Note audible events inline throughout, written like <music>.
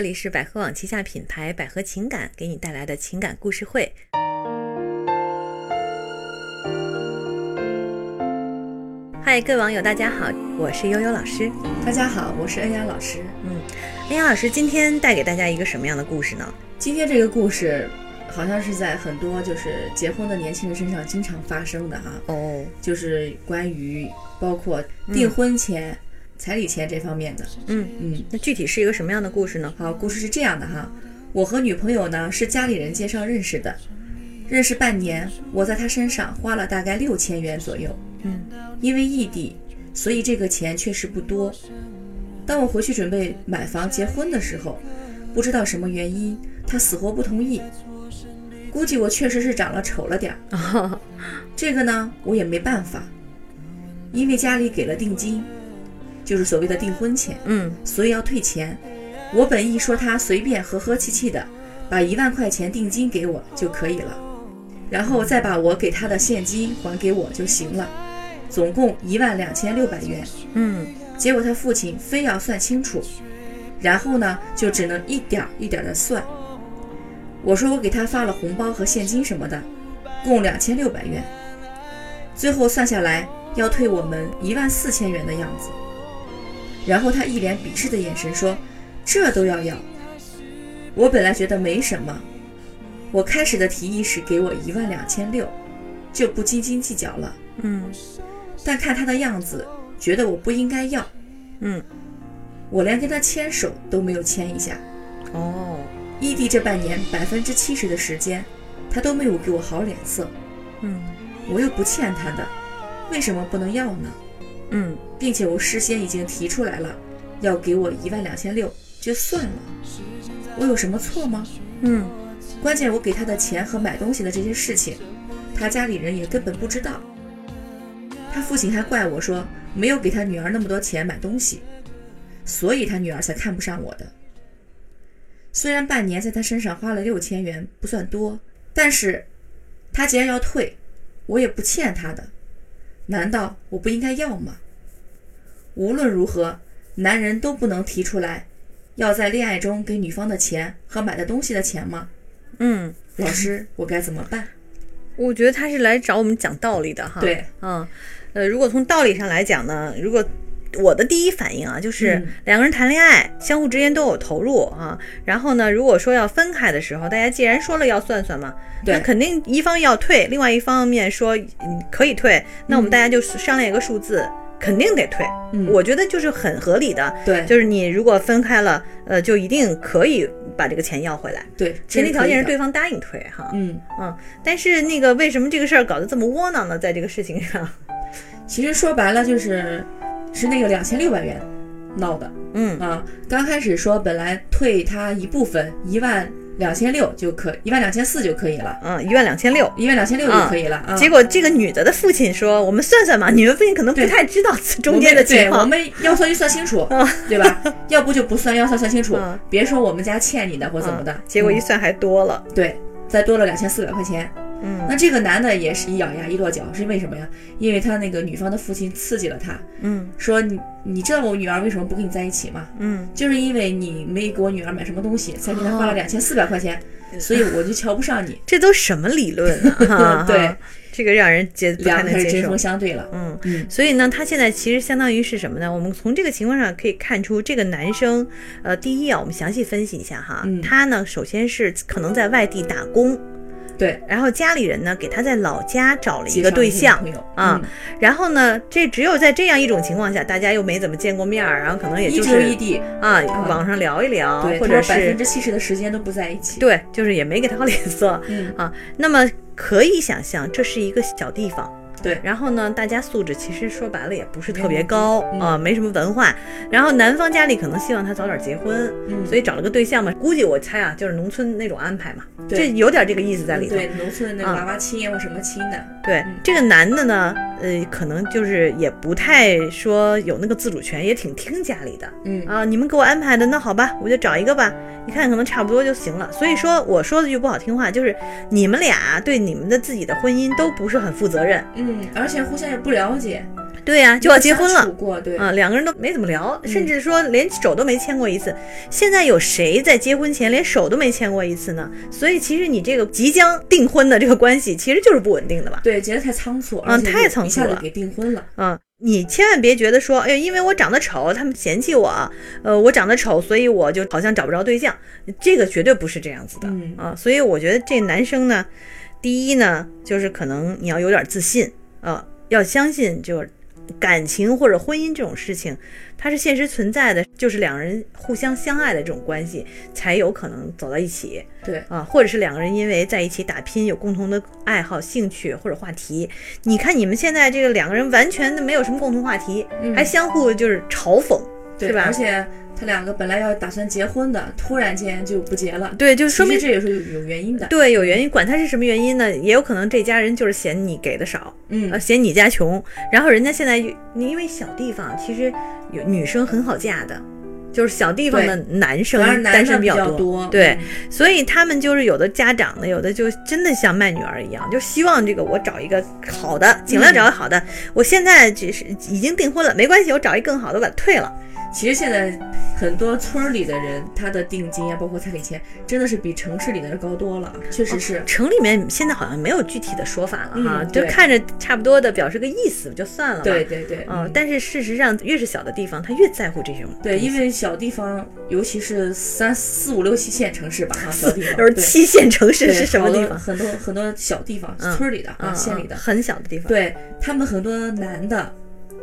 这里是百合网旗下品牌百合情感给你带来的情感故事会。嗨，各位网友，大家好，我是悠悠老师。大家好，我是恩雅老师。嗯，恩雅老师今天带给大家一个什么样的故事呢？今天这个故事好像是在很多就是结婚的年轻人身上经常发生的哈。哦，就是关于包括订婚钱、彩礼钱这方面的。嗯嗯，那具体是一个什么样的故事呢？好，故事是这样的哈，我和女朋友呢是家里人介绍认识的，认识半年，我在她身上花了大概六千元左右。嗯，因为异地，所以这个钱确实不多。当我回去准备买房结婚的时候，不知道什么原因，她死活不同意。估计我确实是长了丑了点儿，<laughs> 这个呢我也没办法，因为家里给了定金，就是所谓的订婚钱，嗯所以要退钱。我本意说他随便和和气气的把一万块钱定金给我就可以了，然后再把我给他的现金还给我就行了，总共一万两千六百元。嗯结果他父亲非要算清楚，然后呢就只能一点儿一点的算。我说我给他发了红包和现金什么的，共两千六百元，最后算下来要退我们一万四千元的样子。然后他一脸鄙视的眼神说：“这都要要？”我本来觉得没什么，我开始的提议是给我一万两千六，就不斤斤计较了。嗯但看他的样子，觉得我不应该要，嗯，我连跟他牵手都没有牵一下。哦，异地这半年，百分之七十的时间，他都没有给我好脸色。嗯我又不欠他的，为什么不能要呢？嗯并且我事先已经提出来了，要给我一万两千六，就算了。我有什么错吗？嗯关键我给他的钱和买东西的这些事情，他家里人也根本不知道。他父亲还怪我说没有给他女儿那么多钱买东西，所以他女儿才看不上我的。虽然半年在他身上花了六千元不算多，但是他既然要退，我也不欠他的，难道我不应该要吗？无论如何，男人都不能提出来要在恋爱中给女方的钱和买的东西的钱吗？嗯，老师，我该怎么办？我觉得他是来找我们讲道理的哈。对，嗯，呃，如果从道理上来讲呢，如果我的第一反应啊，就是嗯两个人谈恋爱，相互之间都有投入啊。然后呢，如果说要分开的时候，大家既然说了要算算嘛，那肯定一方要退，另外一方面说嗯可以退，那我们大家就商量一个数字，肯定得退。嗯我觉得就是很合理的。对就是你如果分开了，呃，就一定可以把这个钱要回来，对，前提条件是对方。方答应退哈。嗯，嗯，但是那个为什么这个事儿搞得这么窝囊呢？在这个事情上，其实说白了就是是那个两千六百元闹的嗯啊。刚开始说本来退他一部分一万两千六就可一万两千四就可以了，嗯，一万两千六。一万两千六就可以了啊。结果这个女的的父亲说：“我们算算嘛，你们父亲可能不太知道中间的情我们对我。们要算就算清楚嗯，对吧？<laughs> 要不就不算，要算算清楚嗯，别说我们家欠你的或怎么的嗯。结果一嗯算还多了，对，再多了两千四百块钱。嗯那这个男的也是一咬牙一跺脚，是为什么呀？因为他那个女方的父亲刺激了他，嗯说你你知道我女儿为什么不跟你在一起吗？嗯，就是因为你没给我女儿买什么东西，才给她花了哦两千四百块钱，所以我就瞧不上你。<laughs> 这都什么理论 <laughs> 对这个让人接不太能接受开始针锋。相对了。嗯，嗯，所以呢，他现在其实相当于是什么呢？我们从这个情况上可以看出，这个男生，呃，第一啊，我们详细分析一下哈，嗯他呢，首先是可能在外地打工，对，然后家里人呢给他在老家找了一个对象啊，嗯然后呢，这只有在这样一种情况下，大家又没怎么见过面儿，然后可能也就是异地，啊，网上聊一聊，对，或者是百分是之七十的时间都不在一起。对，就是也没给他好脸色嗯，啊。那么可以想象，这是一个小地方。对然后呢，大家素质其实说白了也不是特别高嗯啊、没什么文化。然后男方家里可能希望他早点结婚，嗯所以找了个对象嘛。估计我猜啊，就是农村那种安排嘛，对这有点这个意思在里头。对，农村的那娃娃亲或什么亲的，对，这个男的呢，呃，可能就是也不太说有那个自主权，也挺听家里的嗯啊。你们给我安排的，那好吧，我就找一个吧。一看可能差不多就行了。所以说，我说的句不好听话，就是你们俩对你们的自己的婚姻都不是很负责任。嗯，而且互相也不了解，对呀、就要结婚了啊，两个人都没怎么聊，嗯甚至说连手都没牵过一次。现在有谁在结婚前连手都没牵过一次呢？所以其实你这个即将订婚的这个关系，其实就是不稳定的吧？对，结得太仓促，啊而且太仓促了给订婚了。嗯，你千万别觉得说，哎，因为我长得丑，他们嫌弃我，呃，我长得丑，所以我就好像找不着对象，这个绝对不是这样子的、嗯啊。所以我觉得这男生呢，第一呢，就是可能你要有点自信啊，要相信就是感情或者婚姻这种事情，它是现实存在的，就是两人互相相爱的这种关系才有可能走到一起。对，啊，或者是两个人因为在一起打拼，有共同的爱好、兴趣或者话题。你看你们现在这个两个人完全的没有什么共同话题，嗯还相互就是嘲讽，对是吧而且他两个本来要打算结婚的，突然间就不结了，对，就说明这也是有有原因的。对有原因。管他是什么原因呢，也有可能这家人就是嫌你给的少，嗯呃，嫌你家穷。然后人家现在因为小地方，其实有女生很好嫁的。就是小地方的男生男单身比较较多对，嗯所以他们就是有的家长呢，有的就真的像卖女儿一样，就希望这个我找一个好的，尽量找个好的。我现在只是已经订婚了，没关系，我找一更好的，我把它退了。其实现在很多村儿里的人，他的定金啊，包括彩礼钱，真的是比城市里的人高多了，确实是。城里面现在好像没有具体的说法了哈，嗯就看着差不多的表示个意思就算了。对对对，啊、嗯但是事实上，越是小的地方，他越在乎这种对，因为为小地方，尤其是三四五六七线城市吧，哈，小地方 <laughs> 都是七线城市是什么地方？很多很多小地方，嗯村儿里的啊，嗯县里的嗯，很小的地方。对他们很多男的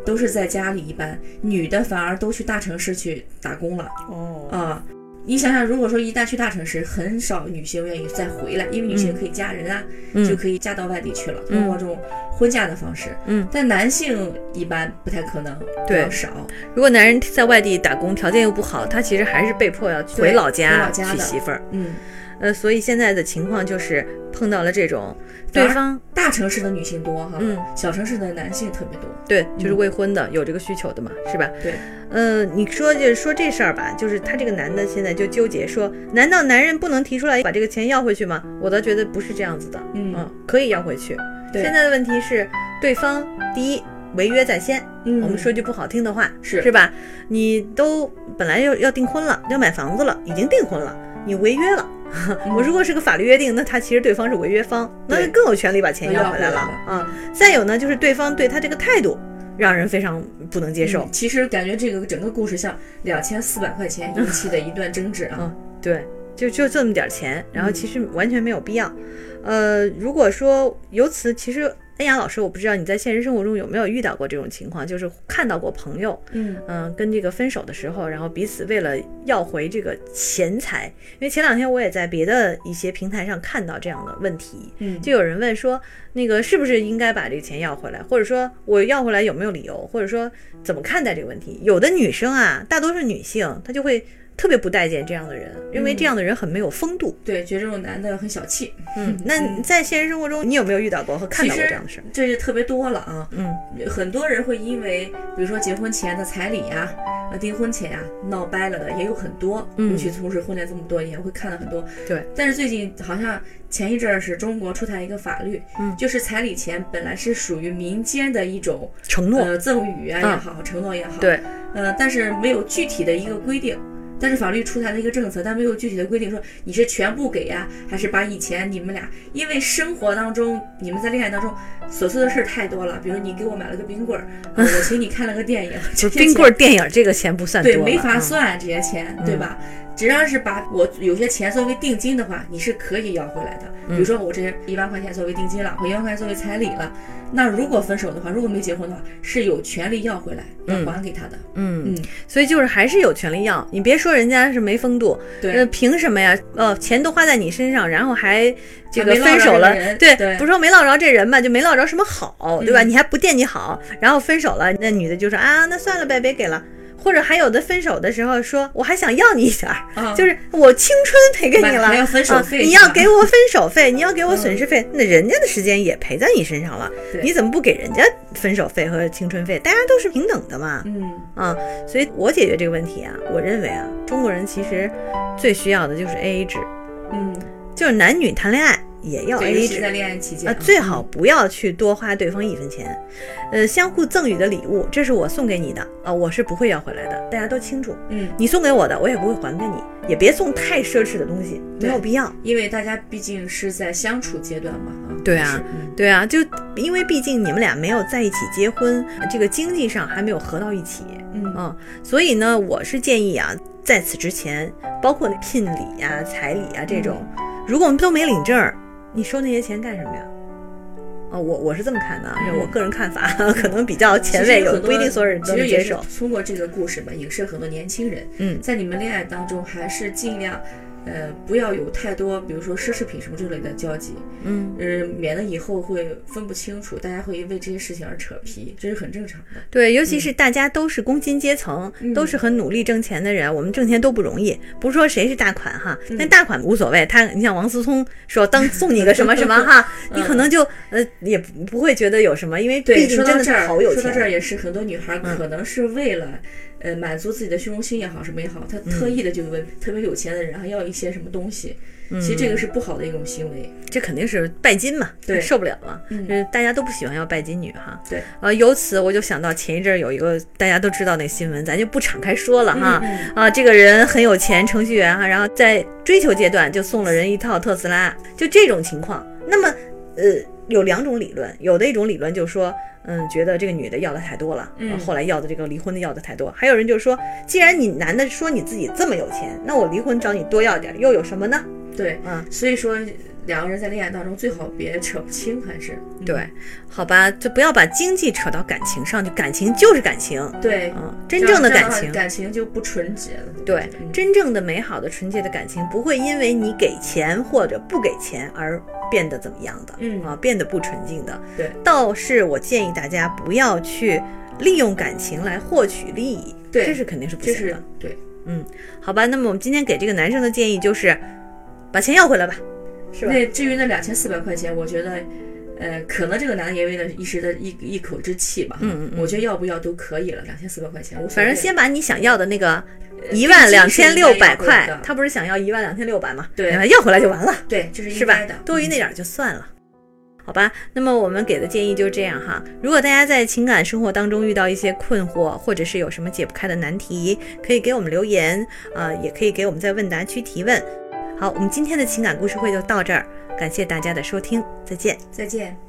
都是在家里一般，女的反而都去大城市去打工了哦，啊。你想想，如果说一旦去大城市，很少女性愿意再回来，因为女性可以嫁人啊，嗯就可以嫁到外地去了，嗯通过这种婚嫁的方式。嗯，但男性一般不太可能，对少。如果男人在外地打工，条件又不好，他其实还是被迫要回老家娶媳妇儿。嗯，呃，所以现在的情况就是碰到了这种对方，大城市的女性多哈，嗯，小城市的男性特别多。对，就是嗯未婚的、有这个需求的嘛，是吧？对，呃，你说就说这事儿吧，就是他这个男的现在就纠结说，难道男人不能提出来把这个钱要回去吗？我倒觉得不是这样子的，嗯可以要回去。对现在的问题是，对方第一违约在先，嗯我们说句不好听的话，是是吧？你都本来要要订婚了，要买房子了，已经订婚了，你违约了。<laughs> 我如果是个法律约定，那他其实对方是违约方，那就更有权利把钱要要回来了啊。再有呢，就是对方对他这个态度，让人非常不能接受嗯。其实感觉这个整个故事像两千四百块钱引起的一段争执啊。<laughs> 嗯，对，就就这么点儿钱，然后嗯其实完全没有必要。呃，如果说由此，其实恩雅老师，我不知道你在现实生活中有没有遇到过这种情况，就是看到过朋友，嗯。嗯、跟这个分手的时候，然后彼此为了要回这个钱财，因为前两天我也在别的一些平台上看到这样的问题，嗯，就有人问说，那个是不是应该把这个钱要回来，或者说我要回来有没有理由，或者说怎么看待这个问题？有的女生啊，大多数女性，她就会特别不待见这样的人，认为这样的人很没有风度。对，觉得这种男的很小气。嗯，那在现实生活中，你有没有遇到过和看到过这样的事？这就特别多了啊。嗯，很多人会因为，比如说结婚前的彩礼呀、啊，订婚前呀、闹掰了的也有很多。嗯尤其从事婚恋这么多年，会看到很多。对。但是最近好像前一阵儿是中国出台一个法律，嗯就是彩礼钱本来是属于民间的一种承诺，呃赠与啊嗯也好，承诺也好，对，呃，但是没有具体的一个规定。但是法律出台了一个政策，但没有具体的规定说你是全部给呀、还是把以前你们俩，因为生活当中你们在恋爱当中琐碎的事儿太多了，比如你给我买了个冰棍儿，呃我请你看了个电影，<laughs> 就冰棍儿电影这个钱不算多对，没法嗯。算这些钱，对吧？只要是把我有些钱作为定金的话，你是可以要回来的。比如说我这一万块钱作为定金了，我一万块钱作为彩礼了，那如果分手的话，如果没结婚的话，是有权利要回来，要嗯还给他的。嗯嗯，所以就是还是有权利要，你别说人家是没风度，对呃，凭什么呀？呃，钱都花在你身上，然后还这个分手了，对，对不是说没落着这人吧，就没落着什么好，对吧？嗯你还不惦记好，然后分手了，那女的就说啊，那算了呗，别给了。或者还有的分手的时候说，我还想要你一点儿，啊。就是我青春赔给你了，要分手费啊，你要给我分手费，你要给我损失费，那人家的时间也赔在你身上了，你怎么不给人家分手费和青春费？大家都是平等的嘛，嗯，啊，所以我解决这个问题啊，我认为啊，中国人其实最需要的就是 A A 制，嗯，就是男女谈恋爱也要对，尤 AA 制在恋爱期间啊，最好不要去多花对方一分钱。呃，相互赠予的礼物，这是我送给你的啊，我是不会要回来的，大家都清楚。嗯，你送给我的，我也不会还给你，也别送太奢侈的东西，没有必要。因为大家毕竟是在相处阶段嘛，啊，对啊对啊，就因为毕竟你们俩没有在一起结婚，这个经济上还没有合到一起，嗯嗯，所以呢，我是建议啊，在此之前，包括那聘礼呀、彩礼啊这种，如果我们都没领证儿，你收那些钱干什么呀？哦，我我是这么看的，啊，这我个人看法，可能比较前卫，有不一定所有人都接受。通过这个故事嘛，影射很多年轻人，嗯在你们恋爱当中，还是尽量，呃，不要有太多，比如说奢侈品什么之类的交集，嗯，呃，免得以后会分不清楚，大家会因为这些事情而扯皮，这是很正常的。对，尤其是大家都是工薪阶层，嗯都是很努力挣钱的人，我们挣钱都不容易。不是说谁是大款哈，嗯但大款无所谓。他，你像王思聪说当送你个什么什么哈，你可能就呃也不不会觉得有什么，因为毕竟真的是好有说到这儿。也是很多女孩嗯可能是为了，呃，满足自己的虚荣心也好，什么也好，他特意的就问特别有钱的人，然后要一些什么东西。其实这个是不好的一种行为。这肯定是拜金嘛，对受不了了。嗯呃大家都不喜欢要拜金女哈。对，呃，由此我就想到前一阵儿有一个大家都知道那个新闻，咱就不敞开说了哈。啊，这个人很有钱，程序员哈，然后在追求阶段就送了人一套特斯拉，就这种情况。那么，呃，有两种理论，有的一种理论就是说，嗯，觉得这个女的要的太多了，嗯啊后来要的这个离婚的要的太多。还有人就是说，既然你男的说你自己这么有钱，那我离婚找你多要点，又有什么呢？对，嗯，所以说两个人在恋爱当中最好别扯不清，还是。嗯。对，好吧，就不要把经济扯到感情上去，感情就是感情，对，嗯，真正的感情。感情就不纯洁了。对，嗯。真正的美好的、纯洁的感情不会因为你给钱或者不给钱而变得怎么样的，嗯。啊，变得不纯净的。对，倒是我建议大家不要去利用感情来获取利益，对这是肯定是不行的。对，嗯好吧，那么我们今天给这个男生的建议就是，把钱要回来吧，是吧？那至于那两千四百块钱，我觉得。呃，可能这个男的也为了一时的一一口之气吧，嗯嗯嗯我觉得要不要都可以了，两千四百块钱，反正先把你想要的那个一定万两千六百块他不是想要一万两千六百吗？对要回来就完了。对，这是是吧应该的，？嗯多余那点儿就算了。好吧，那么我们给的建议就是这样哈。如果大家在情感生活当中遇到一些困惑，或者是有什么解不开的难题，可以给我们留言，啊，也可以给我们在问答区提问。好，我们今天的情感故事会就到这儿，感谢大家的收听，再见。再见。